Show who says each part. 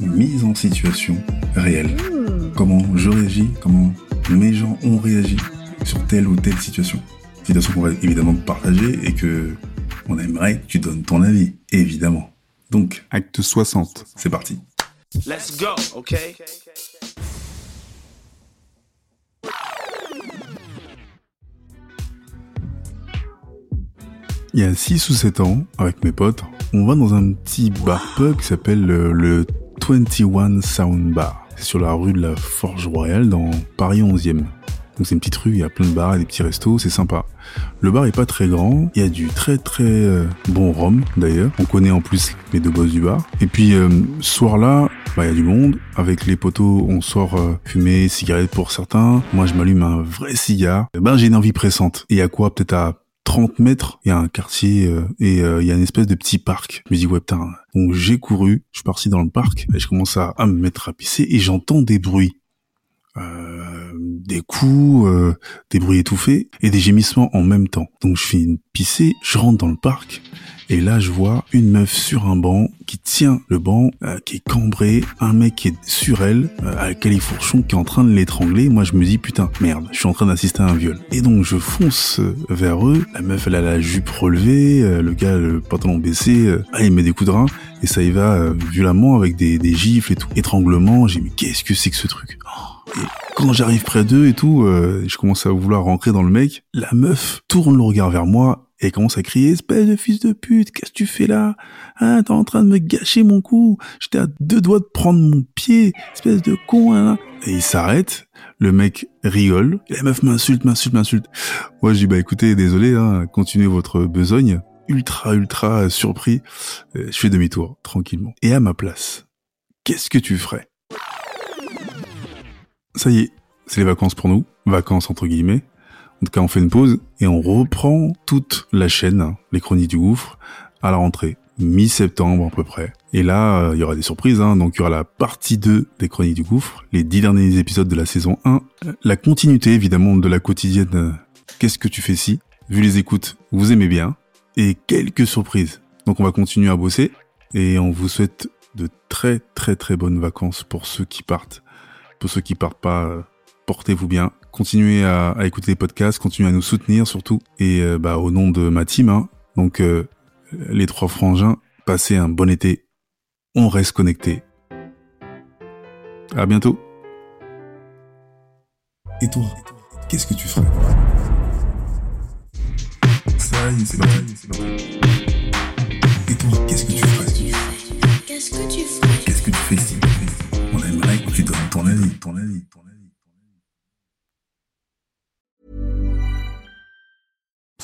Speaker 1: Mise en situation réelle. Comment je réagis, comment mes gens ont réagi sur telle ou telle situation. Situation qu'on va évidemment partager et que on aimerait que tu donnes ton avis, évidemment. Donc, acte 60, c'est parti.
Speaker 2: Let's go, okay?
Speaker 1: Il y a 6 ou 7 ans, avec mes potes, on va dans un petit bar pub qui s'appelle le, le 21 Sound Bar. C'est sur la rue de la Forge Royale dans Paris 11e. Donc c'est une petite rue, il y a plein de bars et des petits restos, c'est sympa. Le bar est pas très grand, il y a du très très euh, bon rhum d'ailleurs. On connaît en plus les deux boss du bar. Et puis euh, ce soir-là, bah, il y a du monde. Avec les poteaux, on sort euh, fumer, cigarette pour certains. Moi je m'allume un vrai cigare. Eh Ben j'ai une envie pressante. Et a quoi Peut-être à 30 mètres, il y a un quartier euh, et euh, il y a une espèce de petit parc. Je me dis ouais putain. Donc j'ai couru, je suis parti dans le parc et je commence à, à me mettre à pisser et j'entends des bruits. Euh, des coups, euh, des bruits étouffés et des gémissements en même temps. Donc je finis de pisser, je rentre dans le parc et là je vois une meuf sur un banc qui tient le banc, euh, qui est cambré, un mec qui est sur elle, euh, à califourchon qui est en train de l'étrangler. Moi je me dis putain merde, je suis en train d'assister à un viol. Et donc je fonce euh, vers eux. La meuf elle a la jupe relevée, euh, le gars le pantalon baissé, euh, ah, il met des coups de rein et ça y va euh, violemment avec des, des gifles et tout, étranglement. J'ai mais qu'est-ce que c'est que ce truc? Oh. Et quand j'arrive près d'eux et tout, euh, je commence à vouloir rentrer dans le mec. La meuf tourne le regard vers moi et commence à crier espèce de fils de pute, qu'est-ce que tu fais là? Hein, t'es en train de me gâcher mon coup. J'étais à deux doigts de prendre mon pied, espèce de con. Hein. Et il s'arrête. Le mec rigole. La meuf m'insulte, m'insulte, m'insulte. Moi, je dis bah écoutez, désolé, hein, continuez votre besogne. Ultra, ultra surpris. Euh, Je fais demi-tour tranquillement. Et à ma place, qu'est-ce que tu ferais? Ça y est, c'est les vacances pour nous, vacances entre guillemets. En tout cas, on fait une pause et on reprend toute la chaîne, hein, les chroniques du gouffre, à la rentrée, mi-septembre à peu près. Et là, euh, il y aura des surprises, hein, donc il y aura la partie 2 des chroniques du gouffre, les dix derniers épisodes de la saison 1, euh, la continuité évidemment de la quotidienne euh, Qu'est-ce que tu fais si? Vu les écoutes, vous aimez bien, et quelques surprises. Donc on va continuer à bosser, et on vous souhaite de très très très bonnes vacances pour ceux qui partent. Pour ceux qui partent pas, euh, portez-vous bien. Continuez à, écouter les podcasts, continuez à nous soutenir surtout. Et euh, bah, au nom de ma team, hein, donc euh, les trois frangins, passez un bon été. On reste connectés. À bientôt. Et toi, qu'est-ce que tu ferais? C'est.